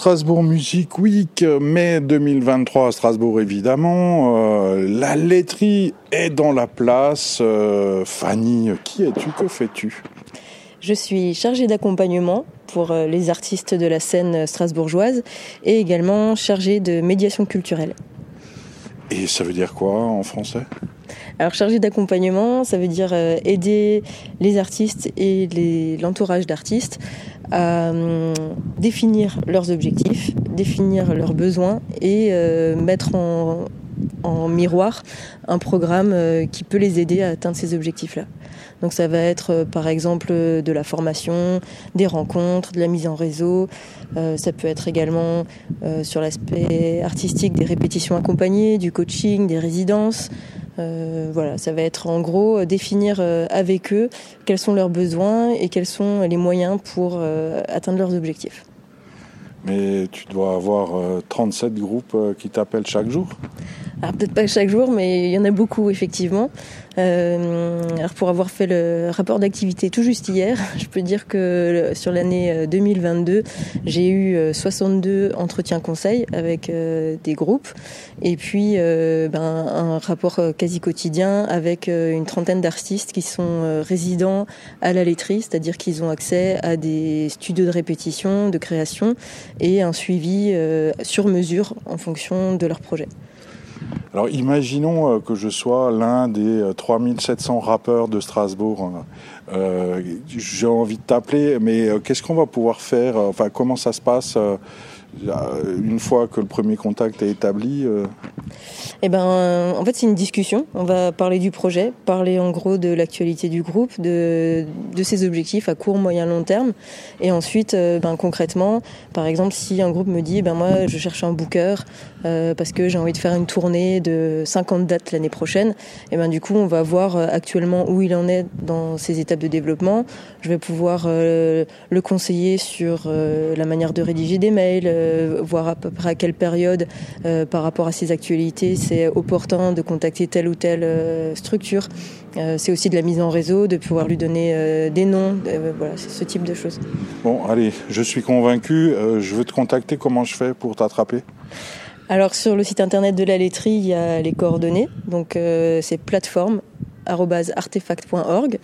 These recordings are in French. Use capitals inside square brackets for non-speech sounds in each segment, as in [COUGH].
Strasbourg Music Week, mai 2023 à Strasbourg évidemment. Euh, la laiterie est dans la place. Euh, Fanny, qui es-tu? Que fais-tu? Je suis chargée d'accompagnement pour euh, les artistes de la scène strasbourgeoise et également chargée de médiation culturelle. Et ça veut dire quoi en français? Alors chargé d'accompagnement, ça veut dire aider les artistes et l'entourage d'artistes à euh, définir leurs objectifs, définir leurs besoins et euh, mettre en, miroir un programme euh, qui peut les aider à atteindre ces objectifs-là. Donc ça va être par exemple de la formation, des rencontres, de la mise en réseau. ça peut être également sur l'aspect artistique des répétitions accompagnées, du coaching, des résidences. Euh, voilà, ça va être en gros euh, définir euh, avec eux quels sont leurs besoins et quels sont les moyens pour atteindre leurs objectifs. Mais tu dois avoir 37 groupes qui t'appellent chaque jour? Alors peut-être pas chaque jour, mais il y en a beaucoup effectivement. Euh, alors pour avoir fait le rapport d'activité tout juste hier, [LAUGHS] je peux dire que sur l'année 2022, euh, j'ai eu 62 euh, entretiens conseils avec des groupes et puis ben, un rapport quasi quotidien avec une trentaine d'artistes qui sont résidents à la laiterie, c'est-à-dire qu'ils ont accès à des studios de répétition, de création et un suivi sur mesure en fonction de leur projet. Alors imaginons euh, que je sois l'un des 3700 euh, rappeurs de Strasbourg. Euh, j'ai envie de t'appeler, mais qu'est-ce qu'on va pouvoir faire Enfin, comment ça se passe une fois que le premier contact est établi eh ben, en fait, c'est une discussion. On va parler du projet, parler en gros de l'actualité du groupe, de, ses objectifs à court, moyen, long terme. Et ensuite, euh, ben, concrètement, par exemple, si un groupe me dit, ben moi, je cherche un booker euh, parce que j'ai envie de faire une tournée de 50 dates l'année prochaine, et eh ben du coup, on va voir euh, actuellement où il en est dans ses étapes de développement. Je vais pouvoir le conseiller sur la manière de rédiger des mails, voir à peu près à quelle période, par rapport à ses actualités, c'est opportun de contacter telle ou telle euh, structure. Euh, c'est aussi de la mise en réseau, de pouvoir lui donner euh, des noms, voilà, c'est ce type de choses. Bon, allez, je suis convaincu. je veux te contacter. Comment je fais pour t'attraper? Alors sur le site internet de la laiterie, il y a les coordonnées. Donc c'est plateforme artefact.org.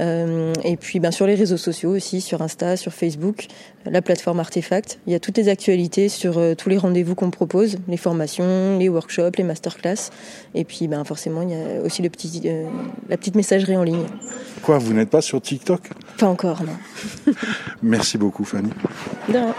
Euh, et puis ben, sur les réseaux sociaux aussi, sur Insta, sur Facebook, la plateforme Artefact. Il y a toutes les actualités sur euh, tous les rendez-vous qu'on propose, les formations, les workshops, les masterclass. Et puis ben, forcément, il y a aussi le petit, euh, la petite messagerie en ligne. Quoi, vous n'êtes pas sur TikTok? Pas encore, non. [LAUGHS] Merci beaucoup, Fanny. De rien.